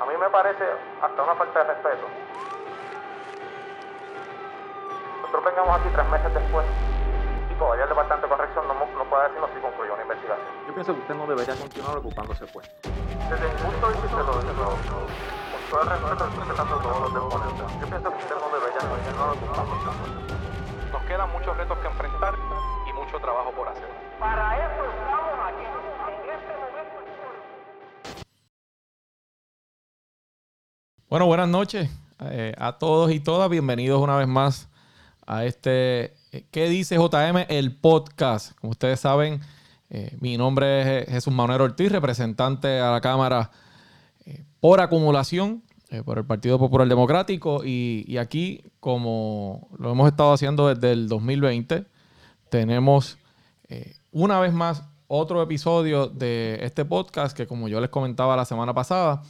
A mí me parece hasta una falta de respeto. Nosotros vengamos aquí tres meses después y todavía el Departamento de Corrección no, no puede decirnos si concluyó una investigación. Yo pienso que usted no debería continuar ocupándose pues. Desde mi punto de vista, lo, lo, lo, con todo el respeto, respetando todos los deponentes, yo pienso que usted no debería continuar ocupándose. Nos quedan muchos retos que enfrentar y mucho trabajo por hacer. Para eso Bueno, buenas noches eh, a todos y todas. Bienvenidos una vez más a este eh, ¿Qué dice JM? El podcast. Como ustedes saben, eh, mi nombre es Jesús Manuel Ortiz, representante a la Cámara por acumulación por el Partido Popular Democrático. Y, y aquí, como lo hemos estado haciendo desde el 2020, tenemos una vez más otro episodio de este podcast que, como yo les comentaba la semana pasada,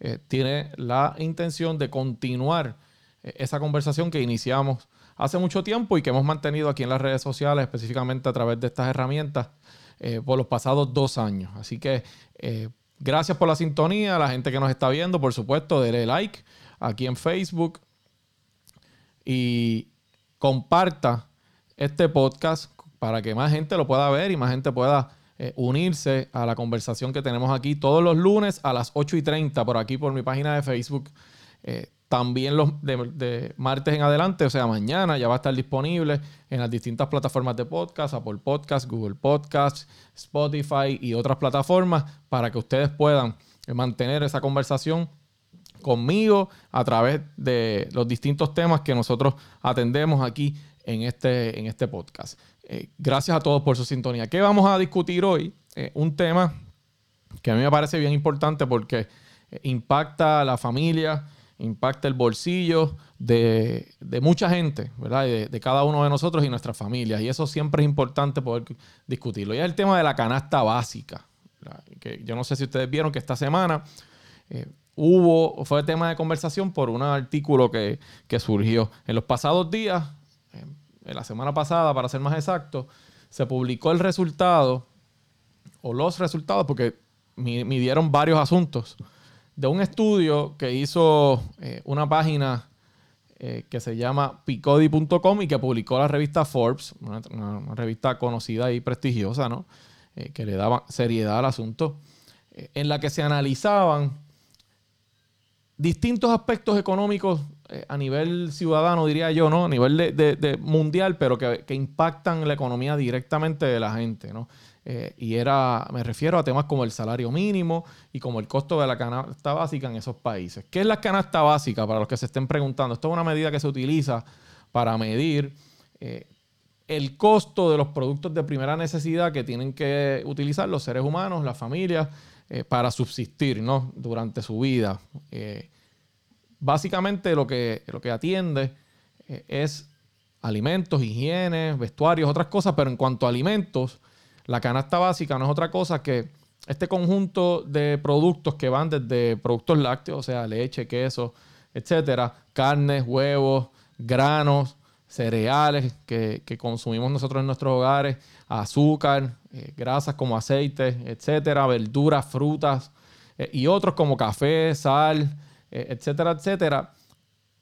eh, tiene la intención de continuar eh, esa conversación que iniciamos hace mucho tiempo y que hemos mantenido aquí en las redes sociales, específicamente a través de estas herramientas, eh, por los pasados dos años. Así que gracias por la sintonía, a la gente que nos está viendo, por supuesto, denle like aquí en Facebook y comparta este podcast para que más gente lo pueda ver y más gente pueda eh, unirse a la conversación que tenemos aquí todos los lunes a las 8 y 30 por aquí por mi página de Facebook. Eh, también los de, martes en adelante, o sea, mañana ya va a estar disponible en las distintas plataformas de podcast, Apple Podcast, Google Podcast, Spotify y otras plataformas para que ustedes puedan mantener esa conversación conmigo a través de los distintos temas que nosotros atendemos aquí en este, en este podcast. Eh, gracias a todos por su sintonía. ¿Qué vamos a discutir hoy? Eh, un tema que a mí me parece bien importante porque eh, impacta a la familia, impacta el bolsillo de, mucha gente, ¿verdad? De, cada uno de nosotros y nuestras familias. Y eso siempre es importante poder discutirlo. Y es el tema de la canasta básica. Que yo no sé si ustedes vieron que esta semana hubo, fue tema de conversación por un artículo que, que surgió. En los pasados días, la semana pasada, para ser más exacto, se publicó el resultado, o los resultados, porque mi- midieron varios asuntos, de un estudio que hizo eh, una página eh, que se llama picodi.com y que publicó la revista Forbes, una, revista conocida y prestigiosa, ¿no? Eh, que le daba seriedad al asunto, eh, en la que se analizaban distintos aspectos económicos eh, a nivel ciudadano, diría yo, ¿no? A nivel de, mundial, pero que, que impactan la economía directamente de la gente, ¿no? Eh, y era, me refiero a temas como el salario mínimo y como el costo de la canasta básica en esos países. ¿Qué es la canasta básica? Para los que se estén preguntando. Esto es una medida que se utiliza para medir eh, el costo de los productos de primera necesidad que tienen que utilizar los seres humanos, las familias, para subsistir ¿no? durante su vida. Básicamente lo que, lo que atiende eh, es alimentos, higiene, vestuarios, otras cosas, pero en cuanto a alimentos, la canasta básica no es otra cosa que este conjunto de productos que van desde productos lácteos, o sea, leche, queso, etcétera, carnes, huevos, granos, cereales que, que consumimos nosotros en nuestros hogares, azúcar, eh, grasas como aceite, etcétera, verduras, frutas eh, y otros como café, sal, etcétera, etcétera.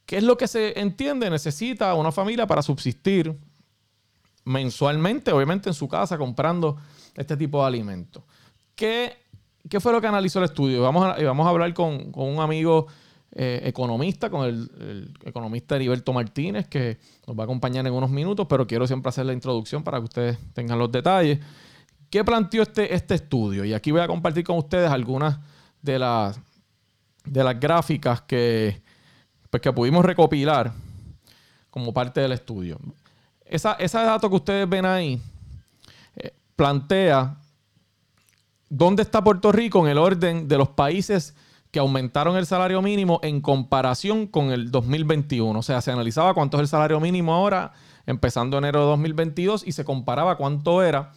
¿Qué es lo que se entiende? Necesita una familia para subsistir mensualmente, obviamente en su casa, comprando este tipo de alimentos. ¿Qué, qué fue lo que analizó el estudio? Vamos a, vamos a hablar con, con un amigo eh, economista, con el, el economista Heriberto Martínez, que nos va a acompañar en unos minutos, pero quiero siempre hacer la introducción para que ustedes tengan los detalles. ¿Qué planteó este, este estudio? Y aquí voy a compartir con ustedes algunas de las, de las gráficas que, pues, que pudimos recopilar como parte del estudio. Esa, ese dato que ustedes ven ahí eh, plantea dónde está Puerto Rico en el orden de los países que aumentaron el salario mínimo en comparación con el 2021. O sea, se analizaba cuánto es el salario mínimo ahora, empezando enero de 2022, y se comparaba cuánto era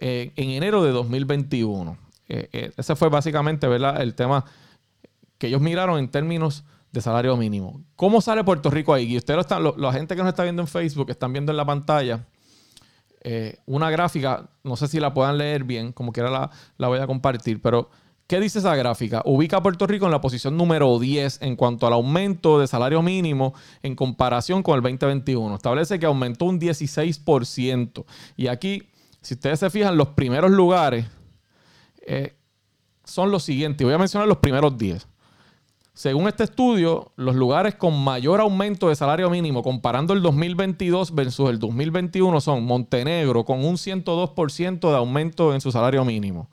eh, en enero de 2021. Eh, eh, ese fue básicamente ¿verdad? el tema que ellos miraron en términos de salario mínimo. ¿Cómo sale Puerto Rico ahí? Y ustedes lo la gente que nos está viendo en Facebook, están viendo en la pantalla eh, una gráfica, no sé si la puedan leer bien, como quiera la, la voy a compartir, pero ¿Qué dice esa gráfica? Ubica a Puerto Rico en la posición número 10 en cuanto al aumento de salario mínimo en comparación con el 2021. Establece que aumentó un 16%. Y aquí, si ustedes se fijan, los primeros lugares eh, son los siguientes. Voy a mencionar los primeros 10. Según este estudio, los lugares con mayor aumento de salario mínimo comparando el 2022 versus el 2021 son Montenegro con un 102% de aumento en su salario mínimo.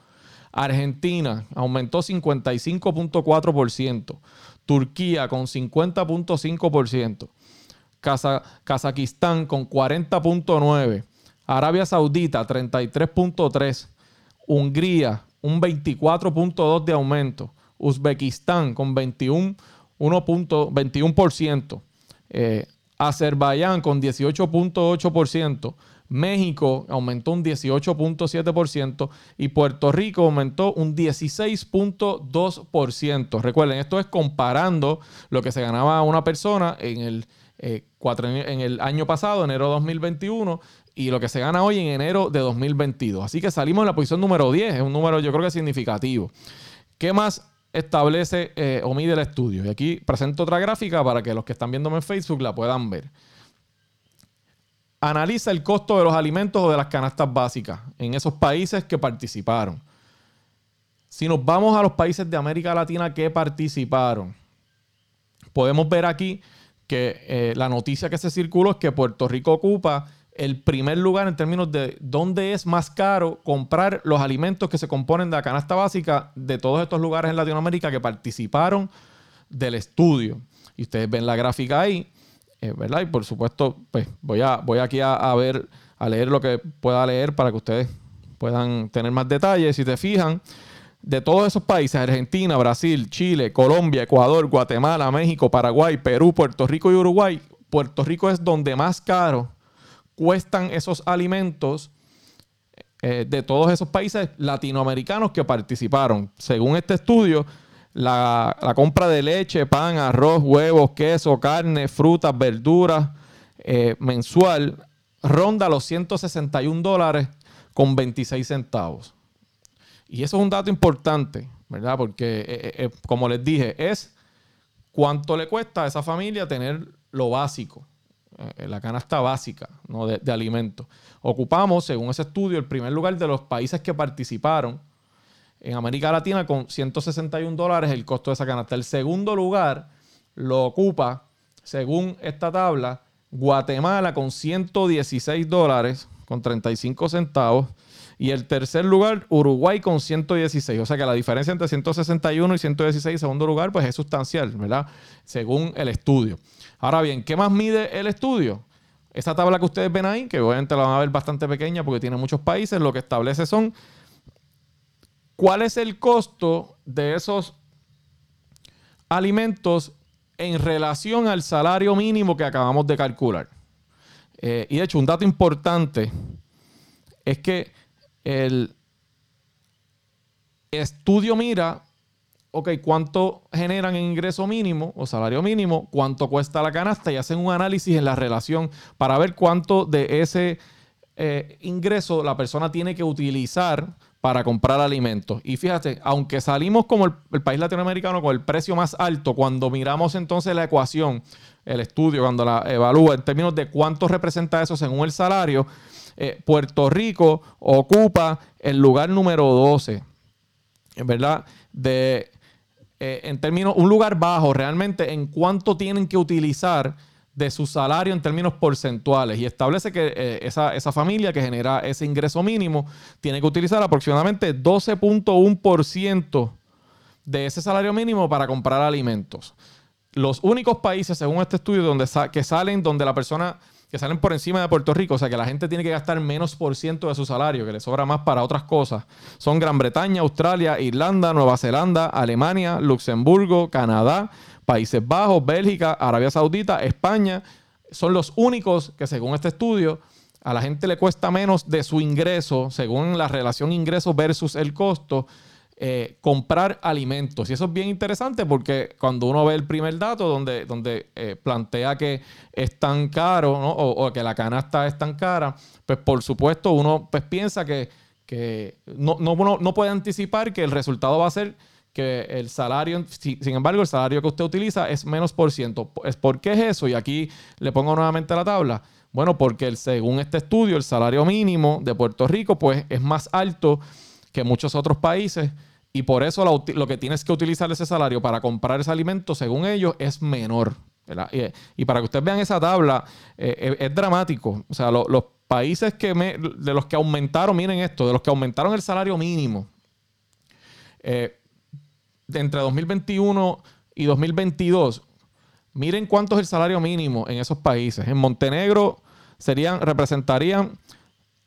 Argentina aumentó 55.4%. Turquía con 50.5%. Kazajistán con 40.9%. Arabia Saudita 33.3%. Hungría un 24.2% de aumento. Uzbekistán con 21, 1.21%. Eh, Azerbaiyán con 18.8%. México aumentó un 18.7% y Puerto Rico aumentó un 16.2%. Recuerden, esto es comparando lo que se ganaba una persona en el, eh, en el año pasado, enero de 2021, y lo que se gana hoy en enero de 2022. Así que salimos en la posición número 10, es un número yo creo que significativo. ¿Qué más establece eh, o mide el estudio? Y aquí presento otra gráfica para que los que están viéndome en Facebook la puedan ver analiza el costo de los alimentos o de las canastas básicas en esos países que participaron. Si nos vamos a los países de América Latina que participaron, podemos ver aquí que eh, la noticia que se circuló es que Puerto Rico ocupa el primer lugar en términos de dónde es más caro comprar los alimentos que se componen de la canasta básica de todos estos lugares en Latinoamérica que participaron del estudio. Y ustedes ven la gráfica ahí. Eh, ¿verdad? Y por supuesto, pues voy, a, voy aquí a, ver, a leer lo que pueda leer para que ustedes puedan tener más detalles. Si te fijan, de todos esos países, Argentina, Brasil, Chile, Colombia, Ecuador, Guatemala, México, Paraguay, Perú, Puerto Rico y Uruguay, Puerto Rico es donde más caro cuestan esos alimentos eh, de todos esos países latinoamericanos que participaron. Según este estudio, la, compra de leche, pan, arroz, huevos, queso, carne, frutas, verduras eh, mensual ronda los 161 dólares con 26 centavos. Y eso es un dato importante, ¿verdad? Porque, eh, como les dije, es cuánto le cuesta a esa familia tener lo básico, la canasta básica de, de alimentos. Ocupamos, según ese estudio, el primer lugar de los países que participaron en América Latina con 161 dólares el costo de esa canasta. El segundo lugar lo ocupa, según esta tabla, Guatemala con 116 dólares con 35 centavos. Y el tercer lugar, Uruguay con 116. O sea que la diferencia entre 161 y 116, segundo lugar, pues es sustancial, ¿verdad? Según el estudio. Ahora bien, ¿qué más mide el estudio? Esta tabla que ustedes ven ahí, que obviamente la van a ver bastante pequeña porque tiene muchos países, lo que establece son ¿Cuál es el costo de esos alimentos en relación al salario mínimo que acabamos de calcular? Eh, y de hecho, un dato importante es que el estudio mira, ok, cuánto generan en ingreso mínimo o salario mínimo, cuánto cuesta la canasta y hacen un análisis en la relación para ver cuánto de ese eh, ingreso la persona tiene que utilizar para comprar alimentos. Y fíjate, aunque salimos como el, país latinoamericano con el precio más alto, cuando miramos entonces la ecuación, el estudio, cuando la evalúa en términos de cuánto representa eso según el salario, eh, Puerto Rico ocupa el lugar número 12, ¿verdad? De, eh, en términos, un lugar bajo realmente en cuánto tienen que utilizar de su salario en términos porcentuales y establece que eh, esa, esa, familia que genera ese ingreso mínimo tiene que utilizar aproximadamente 12.1% de ese salario mínimo para comprar alimentos. Los únicos países, según este estudio, donde que salen donde la persona que salen por encima de Puerto Rico, o sea que la gente tiene que gastar menos por ciento de su salario, que le sobra más para otras cosas, son Gran Bretaña, Australia, Irlanda, Nueva Zelanda, Alemania, Luxemburgo, Canadá, Países Bajos, Bélgica, Arabia Saudita, España, son los únicos que según este estudio a la gente le cuesta menos de su ingreso, según la relación ingreso versus el costo, eh, comprar alimentos. Y eso es bien interesante porque cuando uno ve el primer dato donde, donde eh, plantea que es tan caro o, que la canasta es tan cara, pues por supuesto uno pues, piensa que, que no, no, no, puede anticipar que el resultado va a ser que el salario, si- sin embargo, el salario que usted utiliza es menos por ciento. ¿Por qué es eso? Y aquí le pongo nuevamente la tabla. Bueno, porque según este estudio, el salario mínimo de Puerto Rico pues es más alto que muchos otros países y por eso lo que tienes que utilizar ese salario para comprar ese alimento, según ellos, es menor. Y, para que ustedes vean esa tabla, eh, es, es dramático. O sea, lo- los países que de los que aumentaron, miren esto, de los que aumentaron el salario mínimo, eh, entre 2021 y 2022, miren cuánto es el salario mínimo en esos países. En Montenegro serían, representarían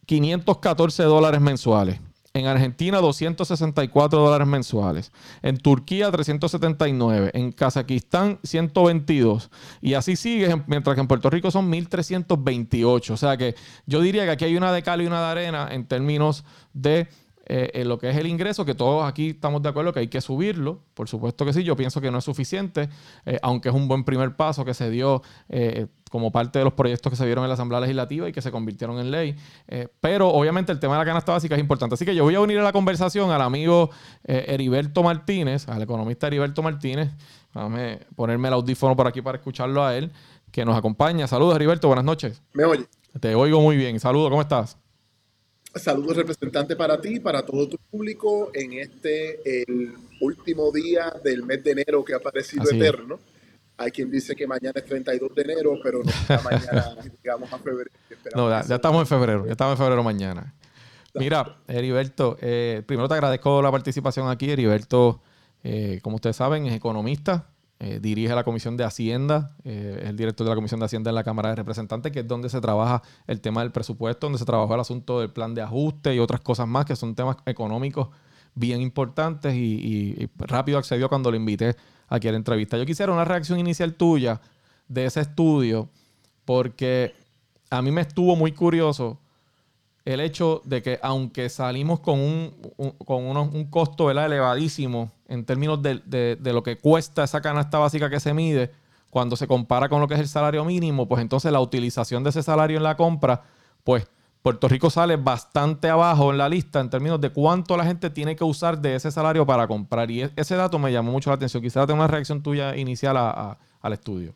514 dólares mensuales. En Argentina, 264 dólares mensuales. En Turquía, 379. En Kazajistán, 122. Y así sigue, mientras que en Puerto Rico son 1328. O sea que yo diría que aquí hay una de cal y una de arena en términos de eh, en lo que es el ingreso, que todos aquí estamos de acuerdo que hay que subirlo. Por supuesto que sí, yo pienso que no es suficiente, eh, aunque es un buen primer paso que se dio eh, como parte de los proyectos que se dieron en la Asamblea Legislativa y que se convirtieron en ley. Pero obviamente el tema de la canasta básica es importante. Así que yo voy a unir a la conversación al amigo Heriberto Martínez, al economista Heriberto Martínez. Déjame ponerme el audífono por aquí para escucharlo a él, que nos acompaña. Saludos, Heriberto, buenas noches. ¿Me oye? Te oigo muy bien. Saludos, ¿cómo estás? Saludos representante para ti, para todo tu público en este, el último día del mes de enero que ha parecido Así es. eterno. Hay quien dice que mañana es 32 de enero, pero no está mañana, digamos, a febrero. No, ya, ya estamos en febrero, ya estamos en febrero mañana. Mira, Heriberto, eh, primero te agradezco la participación aquí. Heriberto, eh, como ustedes saben, es economista, eh, dirige la Comisión de Hacienda, eh, el director de la Comisión de Hacienda en la Cámara de Representantes, que es donde se trabaja el tema del presupuesto, donde se trabajó el asunto del plan de ajuste y otras cosas más, que son temas económicos bien importantes y, rápido accedió cuando lo invité aquí a la entrevista. Yo quisiera una reacción inicial tuya de ese estudio, porque a mí me estuvo muy curioso el hecho de que aunque salimos con un, con unos- un costo elevadísimo en términos de, de- lo que cuesta esa canasta básica que se mide, cuando se compara con lo que es el salario mínimo, pues entonces la utilización de ese salario en la compra, pues Puerto Rico sale bastante abajo en la lista en términos de cuánto la gente tiene que usar de ese salario para comprar. Y e- ese dato me llamó mucho la atención. Quisiera tener una reacción tuya inicial al estudio.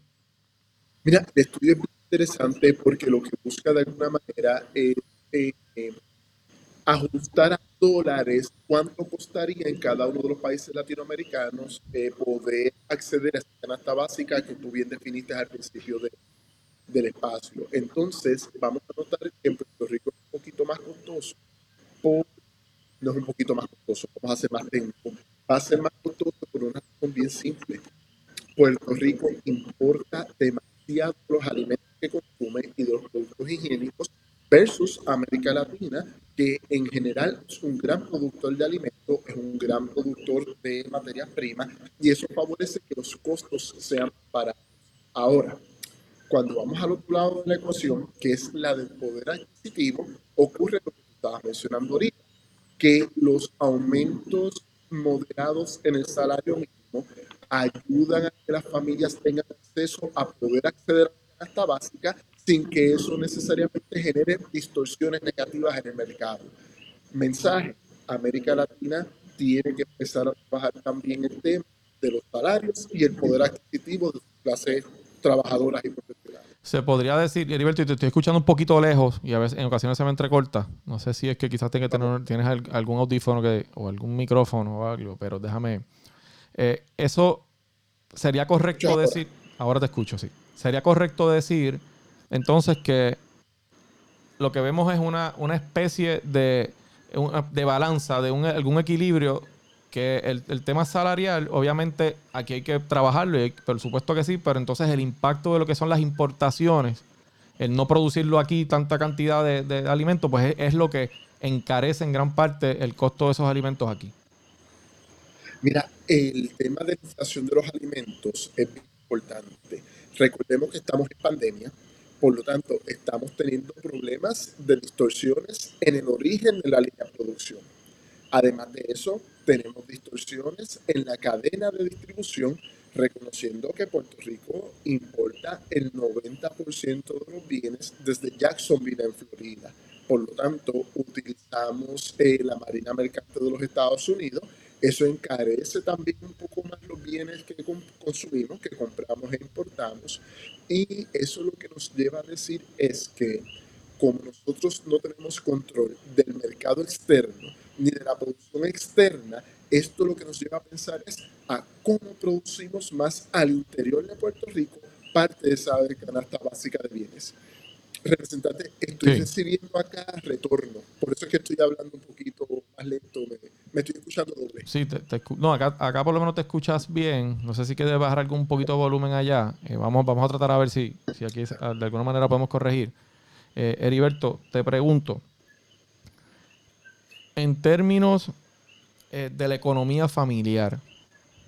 Mira, el estudio es muy interesante porque lo que busca de alguna manera es eh, eh, ajustar a dólares cuánto costaría en cada uno de los países latinoamericanos eh, poder acceder a esta canasta básica que tú bien definiste al principio de- del espacio. Entonces, vamos a notar que en Puerto Rico es un poquito más costoso. por- no es un poquito más costoso, vamos a ser más técnicos. Va a ser más costoso por una razón bien simple. Puerto Rico importa demasiado los alimentos que consume y de los productos higiénicos versus América Latina, que en general es un gran productor de alimentos, es un gran productor de materias primas y eso favorece que los costos sean baratos. Ahora, cuando vamos al otro lado de la ecuación, que es la del poder adquisitivo, ocurre lo que estabas mencionando ahorita, que los aumentos moderados en el salario mínimo ayudan a que las familias tengan acceso a poder acceder a la canasta básica sin que eso necesariamente genere distorsiones negativas en el mercado. Mensaje, América Latina tiene que empezar a trabajar también el tema de los salarios y el poder adquisitivo de sus clases trabajadoras y profesionales. Se podría decir, Heriberto, y te estoy escuchando un poquito lejos y a veces en ocasiones se me entrecorta. No sé si es que quizás tenga que tener, tienes al- algún audífono que, o algún micrófono o algo, pero déjame. Eh, eso sería correcto Escucho ahora. decir. Ahora te escucho, sí. Sería correcto decir entonces que lo que vemos es una, una especie de, de balanza, de algún equilibrio que el, el tema salarial, obviamente, aquí hay que trabajarlo, y por supuesto que sí, pero entonces el impacto de lo que son las importaciones, el no producirlo aquí tanta cantidad de, de alimentos, pues es, es lo que encarece en gran parte el costo de esos alimentos aquí. Mira, el tema de la inflación de los alimentos es importante. Recordemos que estamos en pandemia, por lo tanto, estamos teniendo problemas de distorsiones en el origen de la línea de producción. Además de eso, tenemos distorsiones en la cadena de distribución, reconociendo que Puerto Rico importa el 90% de los bienes desde Jacksonville, en Florida. Por lo tanto, utilizamos eh, la Marina Mercante de los Estados Unidos. Eso encarece también un poco bienes que consumimos, que compramos e importamos. Y eso lo que nos lleva a decir es que como nosotros no tenemos control del mercado externo ni de la producción externa, esto lo que nos lleva a pensar es a cómo producimos más al interior de Puerto Rico parte de esa canasta básica de bienes. Representante, estoy recibiendo acá retorno, por eso es que estoy hablando un poquito más lento, me, estoy escuchando doble. Sí, no, acá, acá, por lo menos te escuchas bien, no sé si quieres bajar algún poquito de volumen allá, eh, vamos, vamos a tratar a ver si, si aquí de alguna manera podemos corregir. Eh, Heriberto, te pregunto, en términos eh, de la economía familiar,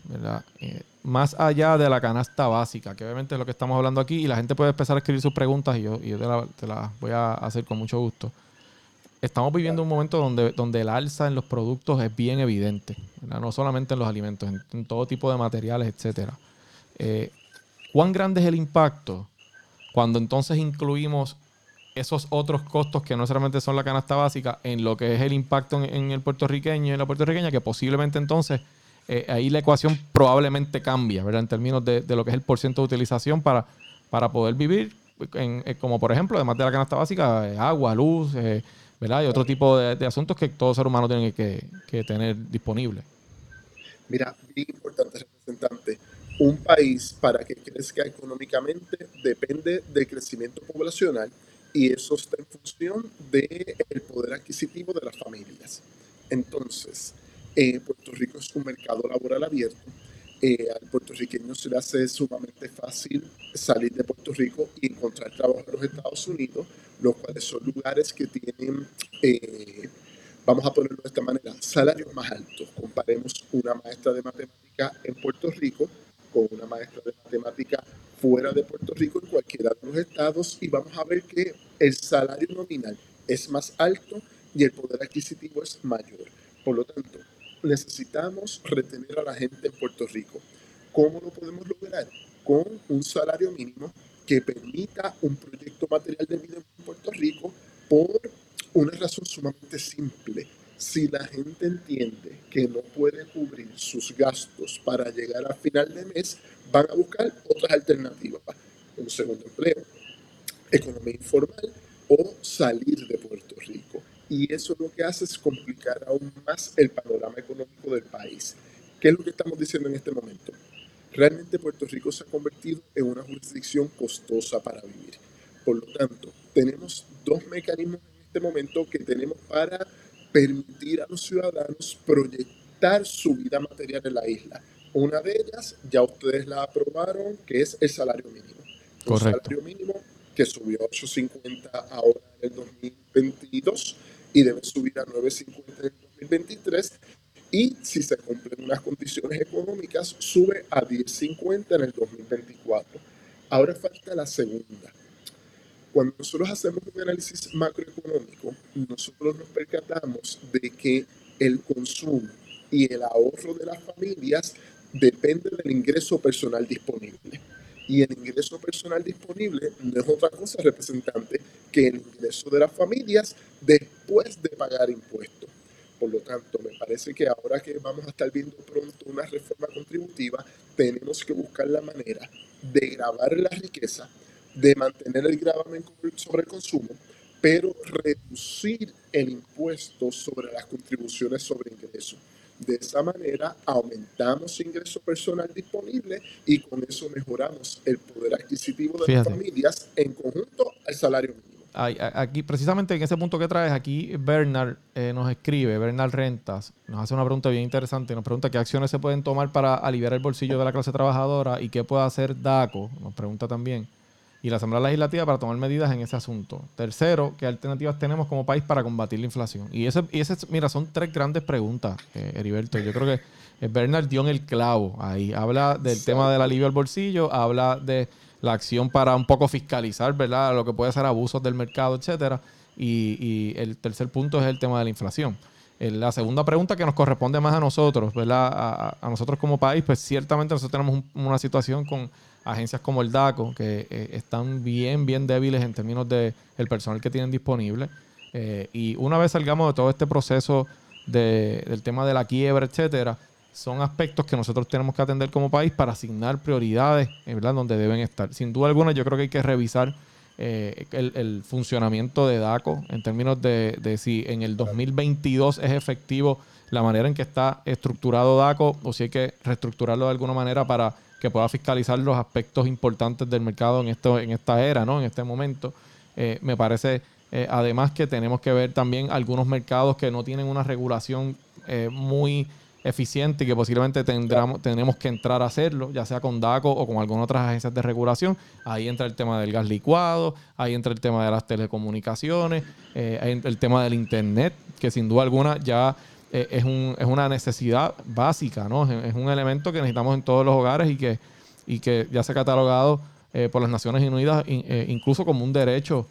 ¿verdad? Eh, más allá de la canasta básica, que obviamente es lo que estamos hablando aquí, y la gente puede empezar a escribir sus preguntas y yo, te, las voy a hacer con mucho gusto. Estamos viviendo un momento donde, donde el alza en los productos es bien evidente, no solamente en los alimentos, en, todo tipo de materiales, etc. ¿Cuán grande es el impacto cuando entonces incluimos esos otros costos que no solamente son la canasta básica en lo que es el impacto en, el puertorriqueño y en la puertorriqueña, que posiblemente entonces eh, ahí la ecuación probablemente cambia, ¿verdad? En términos de, lo que es el porcentaje de utilización para, para poder vivir, eh, como por ejemplo, además de la canasta básica, eh, agua, luz, ¿verdad? Y otro tipo de, asuntos que todo ser humano tiene que, que tener disponible. Mira, bien importante, representante. Un país para que crezca económicamente depende del crecimiento poblacional y eso está en función del el poder adquisitivo de las familias. Entonces, eh, Puerto Rico es un mercado laboral abierto. Eh, al puertorriqueño se le hace sumamente fácil salir de Puerto Rico y encontrar trabajo en los Estados Unidos, los cuales son lugares que tienen, eh, vamos a ponerlo de esta manera, salarios más altos. Comparemos una maestra de matemática en Puerto Rico con una maestra de matemática fuera de Puerto Rico, en cualquiera de los estados, y vamos a ver que el salario nominal es más alto y el poder adquisitivo es mayor. Por lo tanto, necesitamos retener a la gente en Puerto Rico. ¿Cómo lo podemos lograr? Con un salario mínimo que permita un proyecto material de vida en Puerto Rico por una razón sumamente simple. Si la gente entiende que no puede cubrir sus gastos para llegar a final de mes, van a buscar otras alternativas. Un segundo empleo, economía informal o salir de. Y eso lo que hace es complicar aún más el panorama económico del país. ¿Qué es lo que estamos diciendo en este momento? Realmente Puerto Rico se ha convertido en una jurisdicción costosa para vivir. Por lo tanto, tenemos dos mecanismos en este momento que tenemos para permitir a los ciudadanos proyectar su vida material en la isla. Una de ellas, ya ustedes la aprobaron, que es el salario mínimo. Un salario mínimo que subió a 8.50 ahora en el 2022 y debe subir a 9.50 en el 2023. Y si se cumplen unas condiciones económicas, sube a 10.50 en el 2024. Ahora falta la segunda. Cuando nosotros hacemos un análisis macroeconómico, nosotros nos percatamos de que el consumo y el ahorro de las familias depende del ingreso personal disponible. Y el ingreso personal disponible no es otra cosa, representante, que el ingreso de las familias después de pagar impuestos. Por lo tanto, me parece que ahora que vamos a estar viendo pronto una reforma contributiva, tenemos que buscar la manera de grabar la riqueza, de mantener el gravamen sobre el consumo, pero reducir el impuesto sobre las contribuciones sobre ingresos. De esa manera aumentamos ingreso personal disponible y con eso mejoramos el poder adquisitivo de las familias en conjunto al salario mínimo. Aquí, precisamente en ese punto que traes, aquí Bernard eh, nos escribe, Bernard Rentas, nos hace una pregunta bien interesante, nos pregunta qué acciones se pueden tomar para aliviar el bolsillo de la clase trabajadora y qué puede hacer DACO, nos pregunta también y la Asamblea Legislativa para tomar medidas en ese asunto. Tercero, ¿qué alternativas tenemos como país para combatir la inflación? Y ese, y ese mira, son tres grandes preguntas, eh, Heriberto. Yo creo que eh, Bernard dio en el clavo ahí. Habla del tema del alivio al bolsillo, habla de la acción para un poco fiscalizar, ¿verdad? Lo que puede ser abusos del mercado, etcétera. Y, el tercer punto es el tema de la inflación. La segunda pregunta que nos corresponde más a nosotros, ¿verdad? A, nosotros como país, pues ciertamente nosotros tenemos una situación con agencias como el DACO, que eh, están bien, bien débiles en términos de el personal que tienen disponible. Eh, y una vez salgamos de todo este proceso de- del tema de la quiebra, etcétera, son aspectos que nosotros tenemos que atender como país para asignar prioridades, eh, ¿verdad? Donde deben estar. Sin duda alguna, yo creo que hay que revisar el, el funcionamiento de DACO en términos de, de si en el 2022 es efectivo la manera en que está estructurado DACO o si hay que reestructurarlo de alguna manera para que pueda fiscalizar los aspectos importantes del mercado en, esto, en esta era, ¿no? En este momento. Eh, me parece eh, además que tenemos que ver también algunos mercados que no tienen una regulación eh, muy eficiente y que posiblemente tendremos, tenemos que entrar a hacerlo, ya sea con DACO o con algunas otras agencias de regulación. Ahí entra el tema del gas licuado, ahí entra el tema de las telecomunicaciones, el tema del Internet, que sin duda alguna ya eh, es, un- es una necesidad básica, ¿no? Es, un elemento que necesitamos en todos los hogares y que, y que ya se ha catalogado eh, por las Naciones Unidas eh, incluso como un derecho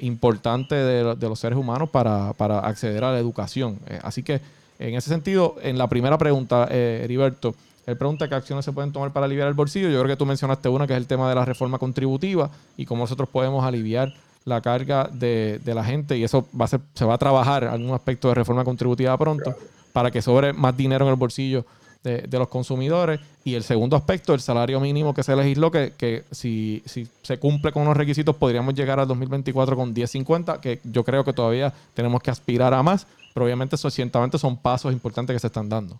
importante de, de los seres humanos para, para acceder a la educación. Así que en ese sentido, en la primera pregunta, Heriberto, él pregunta qué acciones se pueden tomar para aliviar el bolsillo. Yo creo que tú mencionaste una que es el tema de la reforma contributiva y cómo nosotros podemos aliviar la carga de, de la gente y eso va a ser, se va a trabajar algún aspecto de reforma contributiva pronto para que sobre más dinero en el bolsillo de, de los consumidores. Y el segundo aspecto, el salario mínimo que se legisló, que, que si, si se cumple con los requisitos podríamos llegar al 2024 con 10.50, que yo creo que todavía tenemos que aspirar a más, pero obviamente eso ciertamente son pasos importantes que se están dando.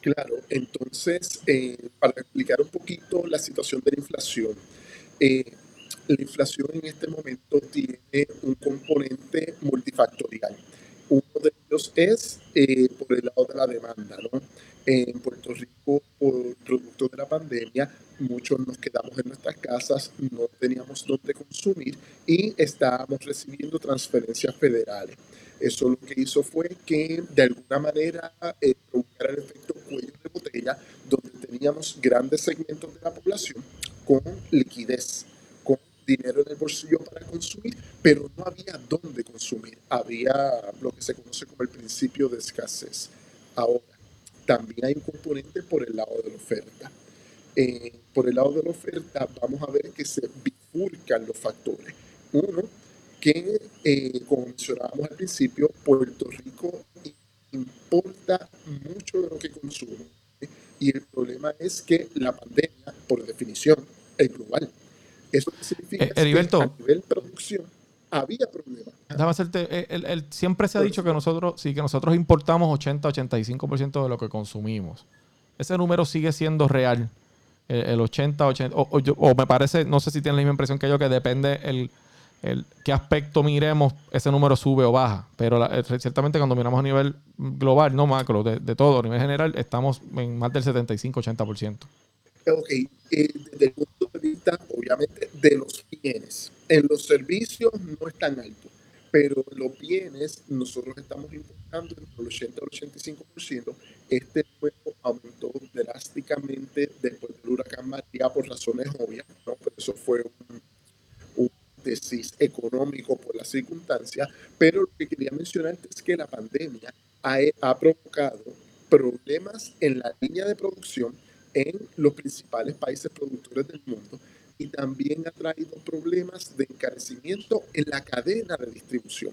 Claro, entonces, eh, para explicar un poquito la situación de la inflación, eh, la inflación en este momento tiene un componente multifactorial. Uno de ellos es eh, por el lado de la demanda, ¿no? En Puerto Rico, por producto de la pandemia, muchos nos quedamos en nuestras casas, no teníamos dónde consumir y estábamos recibiendo transferencias federales. Eso lo que hizo fue que de alguna manera eh, provocara el efecto cuello de botella, donde teníamos grandes segmentos de la población con liquidez, dinero en el bolsillo para consumir, pero no había dónde consumir. Había lo que se conoce como el principio de escasez. Ahora, también hay un componente por el lado de la oferta. Eh, por el lado de la oferta, vamos a ver que se bifurcan los factores. Uno, que, eh, como mencionábamos al principio, Puerto Rico importa mucho de lo que consume. Y el problema es que la pandemia, por definición, es global. Eso significa Eh, que Heriberto. a nivel producción había problemas. Déjame hacerte, eh, el- el- siempre se ha dicho que nosotros, sí, que nosotros importamos 80-85% de lo que consumimos. Ese número sigue siendo real. El, el 80, 80, o, o yo- o me parece, no sé si tienen la misma impresión que yo, que depende el, el qué aspecto miremos, ese número sube o baja. Pero la- eh, ciertamente cuando miramos a nivel global, no macro, de, de todo, a nivel general, estamos en más del 75-80%. Ok, eh, desde el punto obviamente, de los bienes. En los servicios no es tan alto, pero los bienes nosotros estamos importando entre el 80 al 85%. Este nuevo aumentó drásticamente después del huracán María por razones obvias, ¿no? Pero eso fue un, un tesis económico por las circunstancias, pero lo que quería mencionar es que la pandemia ha, ha provocado problemas en la línea de producción en los principales países productores del mundo y también ha traído problemas de encarecimiento en la cadena de distribución.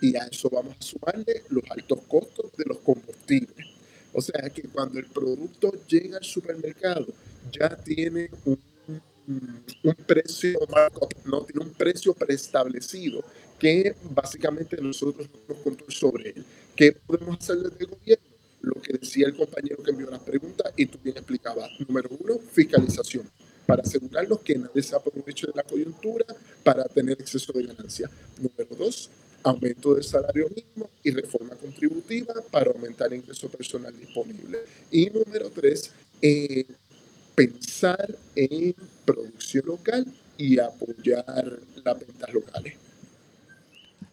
Y a eso vamos a sumarle los altos costos de los combustibles. O sea que cuando el producto llega al supermercado ya tiene un, un precio no tiene un precio preestablecido que básicamente nosotros no tenemos control sobre él. ¿Qué podemos hacer desde el gobierno? Lo que decía el compañero que envió las preguntas y tú bien explicabas. Número uno, fiscalización para asegurarnos que nadie se aproveche de la coyuntura para tener exceso de ganancia. Número dos, aumento del salario mínimo y reforma contributiva para aumentar el ingreso personal disponible. Y número tres, eh, pensar en producción local y apoyar las ventas locales.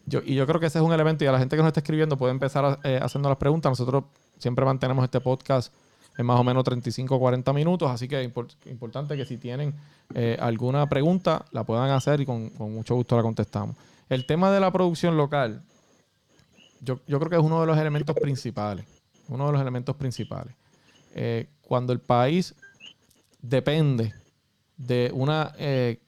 Yo, y yo creo que ese es un elemento, y a la gente que nos está escribiendo puede empezar eh, haciendo las preguntas. Nosotros siempre mantenemos este podcast en más o menos 35 o 40 minutos, así que es import- importante que si tienen eh, alguna pregunta la puedan hacer y con, con mucho gusto la contestamos. El tema de la producción local, yo, yo creo que es uno de los elementos principales. Uno de los elementos principales. Eh, cuando el país depende de una eh,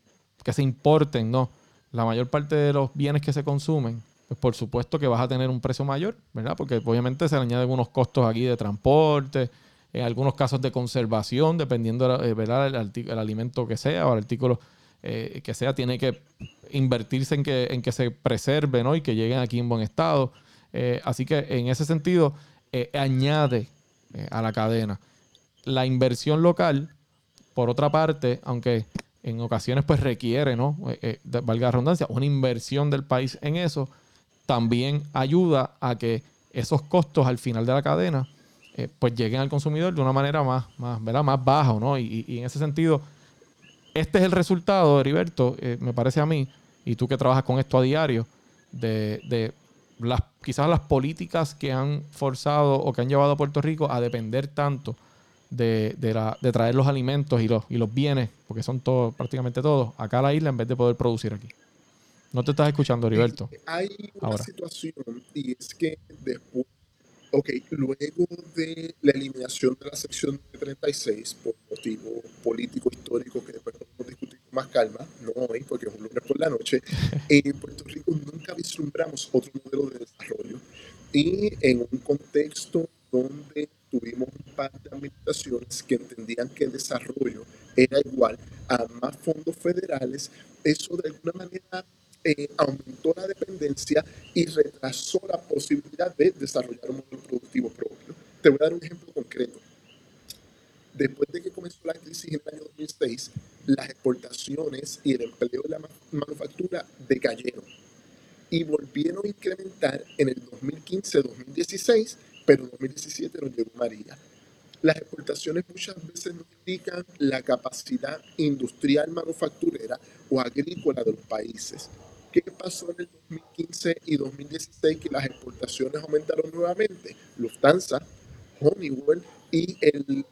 que se importen, ¿no? La mayor parte de los bienes que se consumen, pues por supuesto que vas a tener un precio mayor, ¿verdad? Porque obviamente se le añaden unos costos aquí de transporte, en algunos casos de conservación, dependiendo eh, ¿verdad? El, alimento que sea o el artículo eh, que sea, tiene que invertirse en que, en que se preserve ¿no? y que lleguen aquí en buen estado. Eh, así que en ese sentido, añade a la cadena. La inversión local, por otra parte, aunque en ocasiones pues requiere, ¿no? Valga la redundancia, una inversión del país en eso, también ayuda a que esos costos al final de la cadena eh, pues lleguen al consumidor de una manera más, más, ¿verdad? más baja, ¿no? Y, en ese sentido, este es el resultado, Heriberto, eh, me parece a mí, y tú que trabajas con esto a diario, de, de las, quizás las políticas que han forzado o que han llevado a Puerto Rico a depender tanto de, de la- de traer los alimentos y los, y los bienes, porque son todos, prácticamente todos, acá a la isla en vez de poder producir aquí. No te estás escuchando, Heriberto. Hay una Ahora. situación y es que después, ok, luego de la eliminación de la sección 36 por motivo político histórico que después podemos discutir con más calma, no hoy porque es un lunes por la noche, en Puerto Rico nunca vislumbramos otro modelo de desarrollo. Y en un contexto donde tuvimos un par de administraciones que entendían que el desarrollo era igual a más fondos federales, eso de alguna manera eh, aumentó la dependencia y retrasó la posibilidad de desarrollar un modelo productivo propio. Te voy a dar un ejemplo concreto. Después de que comenzó la crisis en el año 2006, las exportaciones y el empleo de la ma- manufactura decayeron y volvieron a incrementar en el 2015-2016, pero en 2017 nos llegó María. Las exportaciones muchas veces no indican la capacidad industrial manufacturera o agrícola de los países. ¿Qué pasó en el 2015 y 2016 que las exportaciones aumentaron nuevamente? Lufthansa, Honeywell y el-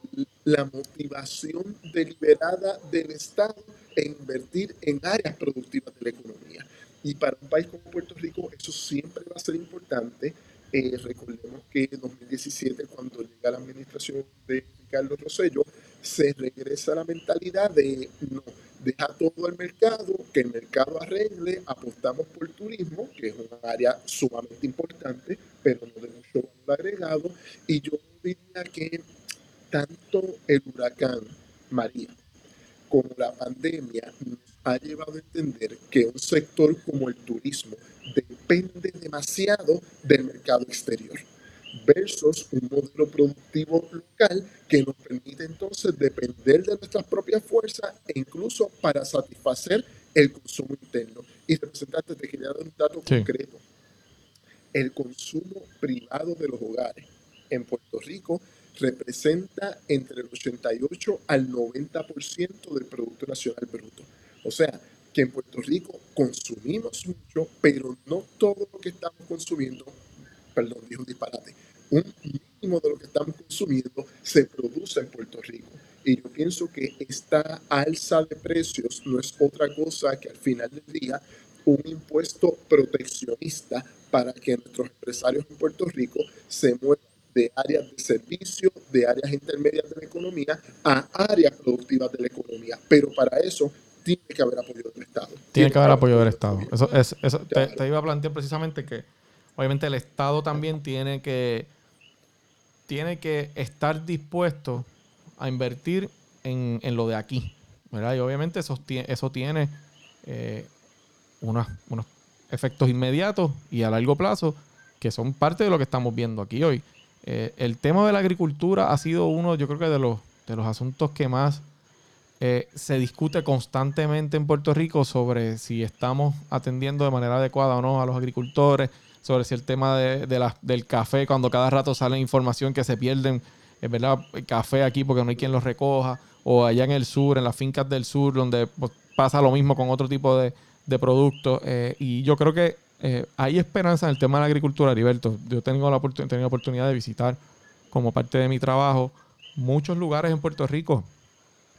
la motivación deliberada del Estado en invertir en áreas productivas de la economía. Y para un país como Puerto Rico eso siempre va a ser importante. Eh, recordemos que en 2017, cuando llega la administración de Carlos Rosello, se regresa la mentalidad de no, deja todo al mercado, que el mercado arregle, apostamos por turismo, que es un área sumamente importante, pero no de mucho valor agregado, y yo diría que tanto el huracán María como la pandemia nos ha llevado a entender que un sector como el turismo depende demasiado del mercado exterior versus un modelo productivo local que nos permite entonces depender de nuestras propias fuerzas e incluso para satisfacer el consumo interno. Y representante, te quería dar un dato Sí. concreto. El consumo privado de los hogares en Puerto Rico representa entre el 88 al 90% del Producto Nacional Bruto. O sea, que en Puerto Rico consumimos mucho, pero no todo lo que estamos consumiendo, perdón, dije un disparate, un mínimo de lo que estamos consumiendo se produce en Puerto Rico. Y yo pienso que esta alza de precios no es otra cosa que al final del día un impuesto proteccionista para que nuestros empresarios en Puerto Rico se muevan de áreas de servicio, de áreas intermedias de la economía a áreas productivas de la economía. Pero para eso tiene que haber apoyo del Estado. Tiene que haber apoyo del Estado. Eso, es, eso te iba a plantear precisamente que obviamente el Estado también tiene que tiene que estar dispuesto a invertir en, en lo de aquí. ¿verdad? Y obviamente eso, eso tiene eh, unas- unos efectos inmediatos y a largo plazo que son parte de lo que estamos viendo aquí hoy. Eh, el tema de la agricultura ha sido uno, yo creo que de los, de los asuntos que más eh, se discute constantemente en Puerto Rico sobre si estamos atendiendo de manera adecuada o no a los agricultores, sobre si el tema de, del café, cuando cada rato sale información que se pierden, es verdad, café aquí porque no hay quien los recoja, o allá en el sur, en las fincas del sur, donde pues, pasa lo mismo con otro tipo de, productos. eh, y yo creo que eh, hay esperanza en el tema de la agricultura, Heriberto. Yo tengo la tenido la oportunidad de visitar, como parte de mi trabajo, muchos lugares en Puerto Rico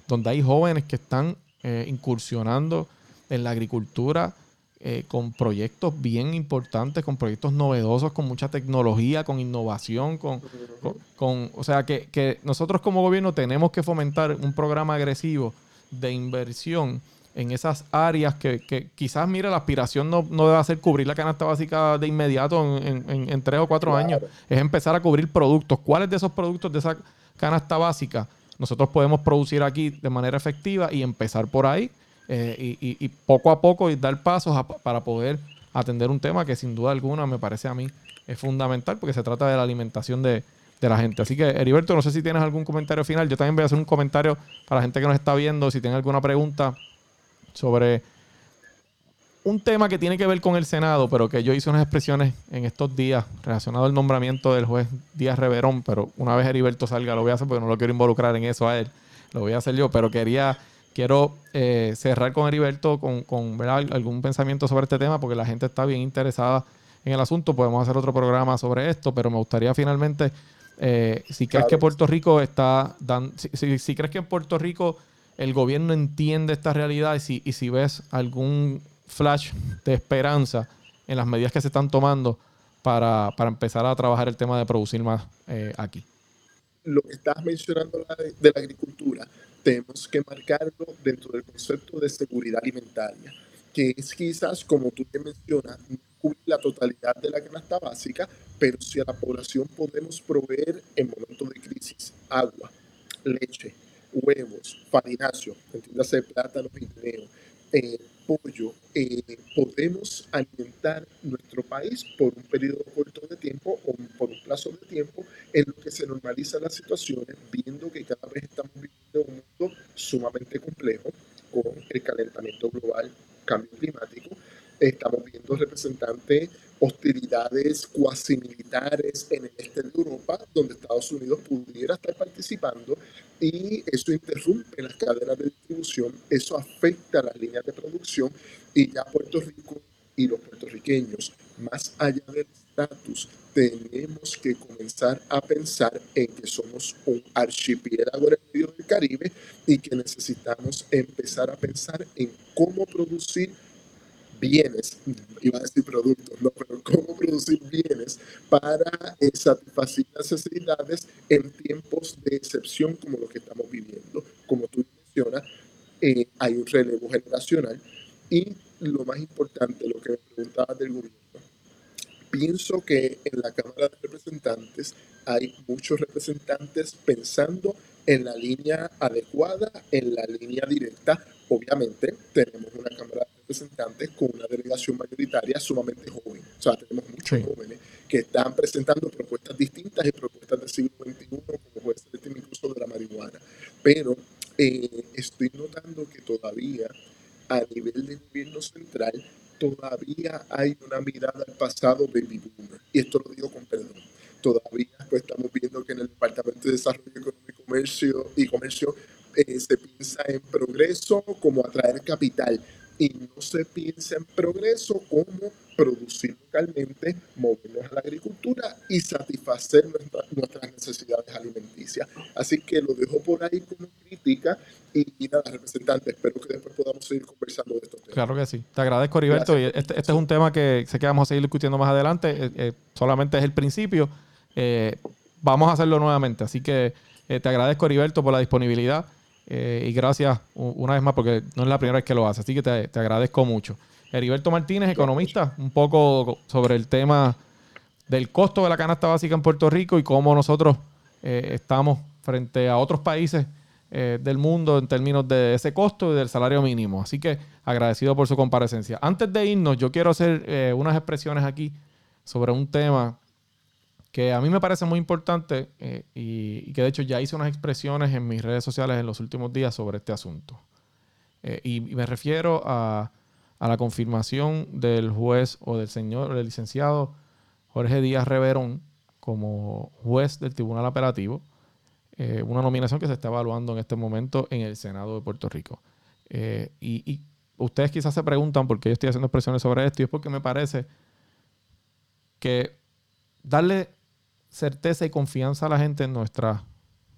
donde hay jóvenes que están eh, incursionando en la agricultura eh, con proyectos bien importantes, con proyectos novedosos, con mucha tecnología, con innovación, con, con- con- o sea que, que nosotros como gobierno tenemos que fomentar un programa agresivo de inversión en esas áreas que, que quizás, mire, la aspiración no, no debe ser cubrir la canasta básica de inmediato en, en- en tres o cuatro Claro. años, es empezar a cubrir productos. ¿Cuáles de esos productos de esa canasta básica nosotros podemos producir aquí de manera efectiva y empezar por ahí eh, y, y- y poco a poco y dar pasos para poder atender un tema que sin duda alguna me parece a mí es fundamental porque se trata de la alimentación de, de la gente. Así que, Heriberto, no sé si tienes algún comentario final. Yo también voy a hacer un comentario para la gente que nos está viendo, si tiene alguna pregunta sobre un tema que tiene que ver con el Senado, pero que yo hice unas expresiones en estos días relacionado al nombramiento del juez Díaz Reverón, pero una vez Heriberto salga lo voy a hacer porque no lo quiero involucrar en eso a él, lo voy a hacer yo, pero quería, quiero eh, cerrar con Heriberto con, con algún pensamiento sobre este tema porque la gente está bien interesada en el asunto, podemos hacer otro programa sobre esto, pero me gustaría finalmente, eh, si crees Claro. que Puerto Rico está dando, si, si- si crees que en Puerto Rico el gobierno entiende esta realidad y si, y si ves algún flash de esperanza en las medidas que se están tomando para, para empezar a trabajar el tema de producir más eh, aquí. lo que estás mencionando de la agricultura, tenemos que marcarlo dentro del concepto de seguridad alimentaria, que es quizás, como tú te mencionas, no cubrir la totalidad de la canasta básica, pero si a la población podemos proveer en momentos de crisis agua, leche, huevos, farináceo, entiéndase plátano y guineo, eh, pollo, eh, podemos alimentar nuestro país por un periodo corto de tiempo o por un plazo de tiempo en lo que se normalizan las situaciones, viendo que cada vez estamos viviendo un mundo sumamente complejo con el calentamiento global, cambio climático. Estamos viendo representantes hostilidades cuasi militares en el este de Europa, donde Estados Unidos pudiera estar participando y eso interrumpe las cadenas de distribución, eso afecta las líneas de producción y ya Puerto Rico y los puertorriqueños, más allá del estatus, tenemos que comenzar a pensar en que somos un archipiélago medio del Caribe y que necesitamos empezar a pensar en cómo producir bienes, iba a decir productos, no, pero cómo producir bienes para eh, satisfacer las necesidades en tiempos de excepción como los que estamos viviendo. Como tú mencionas, eh, hay un relevo generacional y lo más importante, lo que me preguntabas del gobierno, pienso que en la Cámara de Representantes hay muchos representantes pensando en la línea adecuada, en la línea directa. Obviamente, tenemos una Cámara Representantes con una delegación mayoritaria sumamente joven. O sea, tenemos muchos Sí. jóvenes que están presentando propuestas distintas y propuestas del siglo XXI, como puede ser el tema incluso de la marihuana. Pero eh, estoy notando que todavía a nivel de gobierno central todavía hay una mirada al pasado baby boomer. Y esto lo digo con perdón. Todavía pues, estamos viendo que en el Departamento de Desarrollo Económico y Comercio, y Comercio eh, se piensa en progreso como atraer capital y no se piensa en progreso como producir localmente, movernos a la agricultura y satisfacer nuestra- nuestras necesidades alimenticias. Así que lo dejo por ahí como crítica y, y nada, representante, espero que después podamos seguir conversando de estos temas. Claro que sí. Te agradezco, Heriberto. Y Gracias. este, este es un tema que sé que vamos a seguir discutiendo más adelante. Eh, eh, solamente es el principio. Eh, vamos a hacerlo nuevamente. Así que eh, te agradezco, Heriberto, por la disponibilidad. Eh, y gracias una vez más porque no es la primera vez que lo hace. Así que te, te agradezco mucho. Heriberto Martínez, economista, un poco sobre el tema del costo de la canasta básica en Puerto Rico y cómo nosotros eh, estamos frente a otros países eh, del mundo en términos de ese costo y del salario mínimo. Así que agradecido por su comparecencia. Antes de irnos, yo quiero hacer eh, unas expresiones aquí sobre un tema que a mí me parece muy importante eh, y, que de hecho ya hice unas expresiones en mis redes sociales en los últimos días sobre este asunto. Eh, y, me refiero a, a la confirmación del juez o del señor, del licenciado Jorge Díaz Reverón como juez del Tribunal Apelativo, eh, una nominación que se está evaluando en este momento en el Senado de Puerto Rico. Y, y ustedes quizás se preguntan por qué yo estoy haciendo expresiones sobre esto y es porque me parece que darle certeza y confianza a la gente en nuestras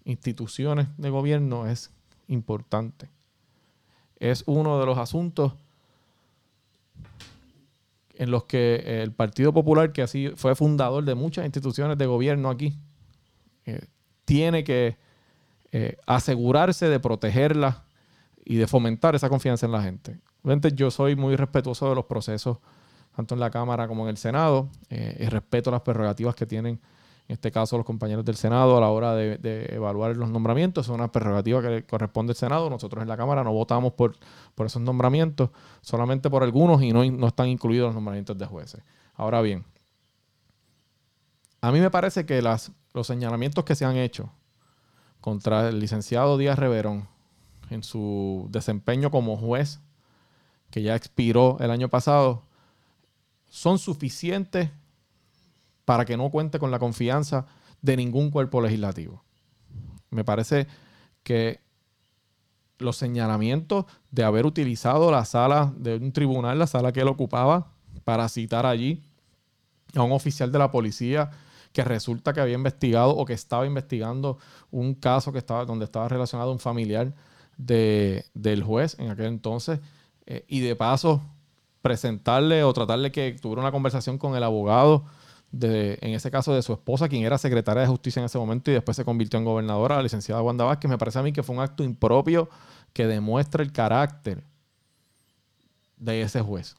instituciones de gobierno es importante. Es uno de los asuntos en los que el Partido Popular, que así fue fundador de muchas instituciones de gobierno aquí, eh, tiene que eh, asegurarse de protegerlas y de fomentar esa confianza en la gente. Obviamente yo soy muy respetuoso de los procesos, tanto en la Cámara como en el Senado, eh, y respeto las prerrogativas que tienen, en este caso, los compañeros del Senado a la hora de, evaluar los nombramientos. Es una prerrogativa que corresponde al Senado. Nosotros en la Cámara no votamos por, esos nombramientos, solamente por algunos y no, no están incluidos los nombramientos de jueces. Ahora bien, a mí me parece que las, los señalamientos que se han hecho contra el licenciado Díaz Reverón en su desempeño como juez, que ya expiró el año pasado, son suficientes para que no cuente con la confianza de ningún cuerpo legislativo. Me parece que los señalamientos de haber utilizado la sala de un tribunal, la sala que él ocupaba, para citar allí a un oficial de la policía que resulta que había investigado o que estaba investigando un caso que estaba, donde estaba relacionado un familiar de, del juez en aquel entonces. Eh, y de paso, presentarle o tratarle que tuviera una conversación con el abogado, en ese caso de su esposa, quien era secretaria de justicia en ese momento y después se convirtió en gobernadora, la licenciada Wanda Vázquez. Me parece a mí que fue un acto impropio que demuestra el carácter de ese juez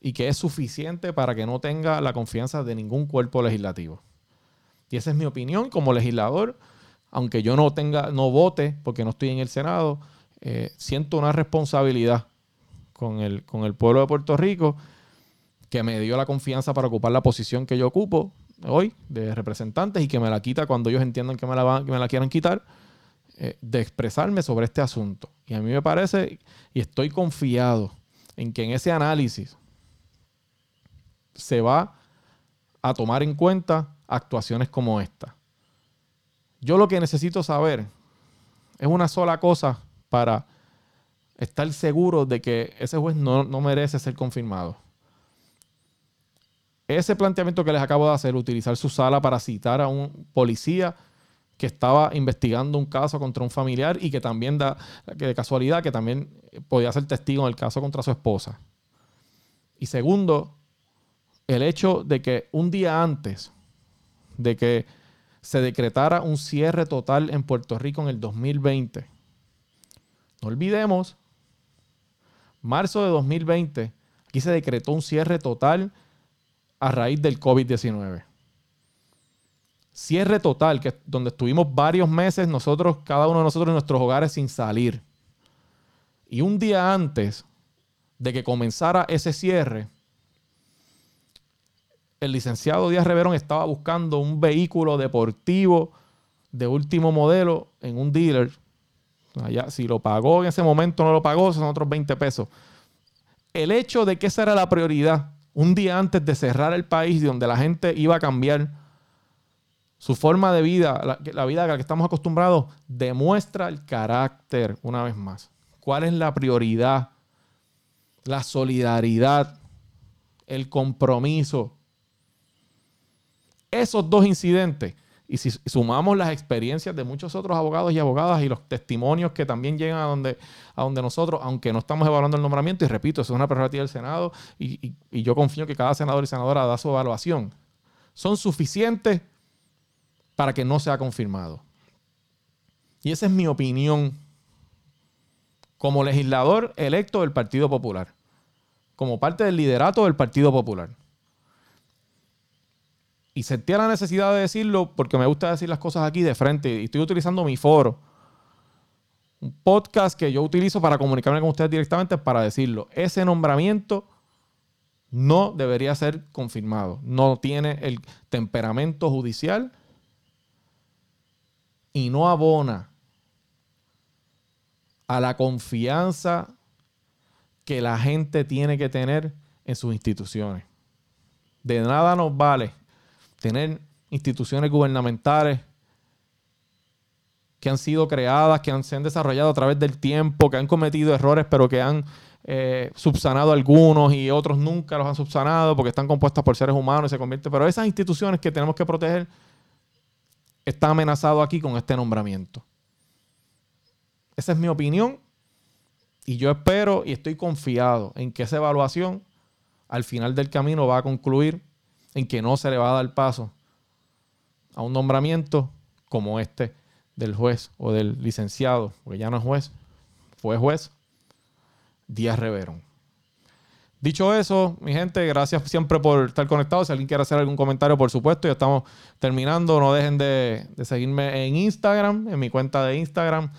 y que es suficiente para que no tenga la confianza de ningún cuerpo legislativo. Y esa es mi opinión como legislador, aunque yo no tenga, no vote porque no estoy en el Senado, eh, siento una responsabilidad con el, con el pueblo de Puerto Rico que me dio la confianza para ocupar la posición que yo ocupo hoy de representantes y que me la quita cuando ellos entiendan que me la, quieran quitar, eh, de expresarme sobre este asunto. Y a mí me parece, y estoy confiado en que en ese análisis se va a tomar en cuenta actuaciones como esta. Yo lo que necesito saber es una sola cosa para estar seguro de que ese juez no, merece ser confirmado. Ese planteamiento que les acabo de hacer, utilizar su sala para citar a un policía que estaba investigando un caso contra un familiar y que también da, que de casualidad, que también podía ser testigo en el caso contra su esposa. Y segundo, el hecho de que un día antes de que se decretara un cierre total en Puerto Rico en el 2020, no olvidemos, marzo de 2020, aquí se decretó un cierre total a raíz del COVID-19. Cierre total, que donde estuvimos varios meses nosotros, cada uno de nosotros en nuestros hogares sin salir. Y un día antes de que comenzara ese cierre, el licenciado Díaz Reverón estaba buscando un vehículo deportivo de último modelo en un dealer. Allá, si lo pagó en ese momento, no lo pagó, son otros 20 pesos. El hecho de que esa era la prioridad, un día antes de cerrar el país, donde la gente iba a cambiar su forma de vida, la, la vida a la que estamos acostumbrados, demuestra el carácter, una vez más. ¿Cuál es la prioridad? La solidaridad, el compromiso esos dos incidentes, y si sumamos las experiencias de muchos otros abogados y abogadas y los testimonios que también llegan a donde, a donde nosotros, aunque no estamos evaluando el nombramiento, y repito, eso es una prerrogativa del Senado, y, y yo confío que cada senador y senadora da su evaluación, son suficientes para que no sea confirmado. Y esa es mi opinión como legislador electo del Partido Popular, como parte del liderato del Partido Popular y sentía la necesidad de decirlo porque me gusta decir las cosas aquí de frente y estoy utilizando mi foro. Un podcast que yo utilizo para comunicarme con ustedes directamente para decirlo. Ese nombramiento no debería ser confirmado. No tiene el temperamento judicial y no abona a la confianza que la gente tiene que tener en sus instituciones. De nada nos vale tener instituciones gubernamentales que han sido creadas, que han, se han desarrollado a través del tiempo, que han cometido errores, pero que han eh, subsanado algunos y otros nunca los han subsanado porque están compuestas por seres humanos y se convierten. Pero esas instituciones que tenemos que proteger están amenazadas aquí con este nombramiento. Esa es mi opinión y yo espero y estoy confiado en que esa evaluación al final del camino va a concluir en que no se le va a dar paso a un nombramiento como este del juez o del licenciado, porque ya no es juez, fue juez Díaz Reverón. Dicho eso, mi gente, gracias siempre por estar conectados. Si alguien quiere hacer algún comentario, por supuesto, ya estamos terminando. No dejen de, seguirme en Instagram, en mi cuenta de Instagram,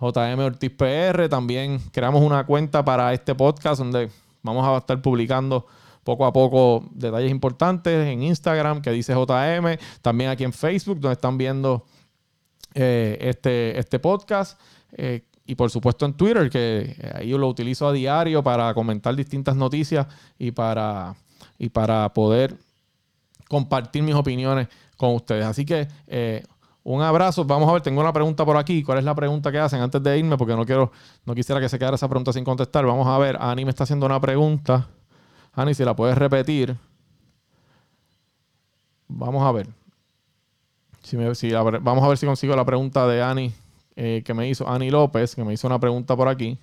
JM Ortiz PR. También creamos una cuenta para este podcast donde vamos a estar publicando poco a poco detalles importantes en Instagram que dice JM. También aquí en Facebook, donde están viendo eh, este, este podcast. Eh, y por supuesto en Twitter, que ahí yo lo utilizo a diario para comentar distintas noticias y para, y para poder compartir mis opiniones con ustedes. Así que eh, un abrazo. Vamos a ver, tengo una pregunta por aquí. ¿Cuál es la pregunta que hacen antes de irme? Porque no quiero, no quisiera que se quedara esa pregunta sin contestar. Vamos a ver, Ani me está haciendo una pregunta. Ani, si la puedes repetir. Vamos a ver. Si vamos a ver si consigo la pregunta de Ani eh, que me hizo Ani López, que me hizo una pregunta por aquí.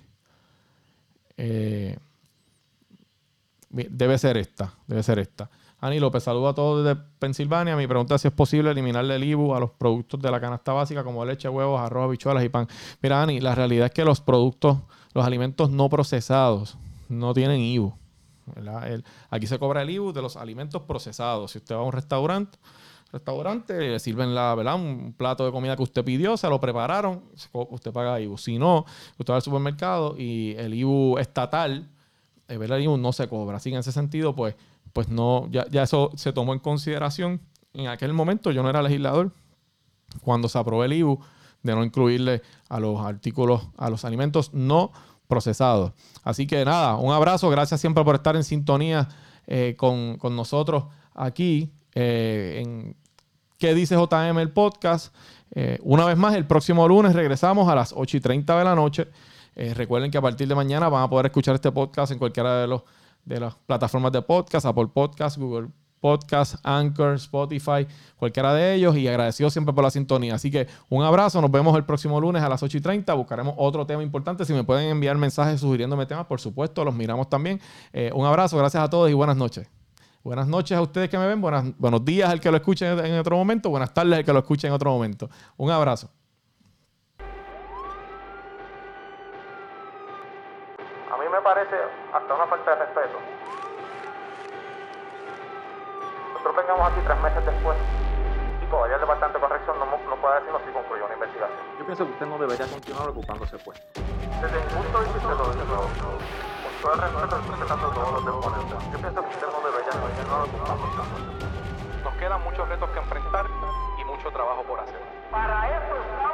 Eh, debe ser esta, debe ser esta. Ani López, saludo a todos desde Pensilvania. Mi pregunta es si es posible eliminarle el IBU a los productos de la canasta básica como leche, huevos, arroz, habichuelas y pan. Mira, Ani, la realidad es que los productos, los alimentos no procesados no tienen IBU. Aquí se cobra el IBU de los alimentos procesados. Si usted va a un restaurante, restaurante, le sirven la, un plato de comida que usted pidió, se lo prepararon, usted paga IBU. Si no, usted va al supermercado y el IBU estatal, eh, el IBU no se cobra. Así que en ese sentido, pues, pues no, ya, ya eso se tomó en consideración. En aquel momento yo no era legislador. Cuando se aprobó el IBU, de no incluirle a los artículos, a los alimentos no procesados. Así que nada, un abrazo, gracias siempre por estar en sintonía eh, con, con nosotros aquí. Eh, en ¿Qué dice JM el podcast? Eh, una vez más, el próximo lunes regresamos a las 8 y 30 de la noche. Recuerden que a partir de mañana van a poder escuchar este podcast en cualquiera de, los, de las plataformas de podcast, Apple Podcast, Google Podcast, Anchor, Spotify, cualquiera de ellos. Y agradecido siempre por la sintonía. Así que un abrazo, nos vemos el próximo lunes a las 8 y 30. Buscaremos otro tema importante. Si me pueden enviar mensajes sugiriéndome temas, por supuesto, los miramos también. un abrazo, gracias a todos y buenas noches. Buenas noches a ustedes que me ven, buenas, buenos días al que lo escuche en otro momento, buenas tardes al que lo escuche en otro momento. Un abrazo. A mí me parece hasta una falta de vengamos aquí tres meses después y todavía el Departamento de Corrección no, no puede decirnos si concluyó una investigación. Yo pienso que usted no debería continuar ocupándose pues. Desde mi punto de vista, lo, lo, lo, con todo el respeto, respetando todos los deponentes, yo pienso que usted no debería continuar ocupándose. Nos quedan muchos retos que enfrentar y mucho trabajo por hacer. Para eso está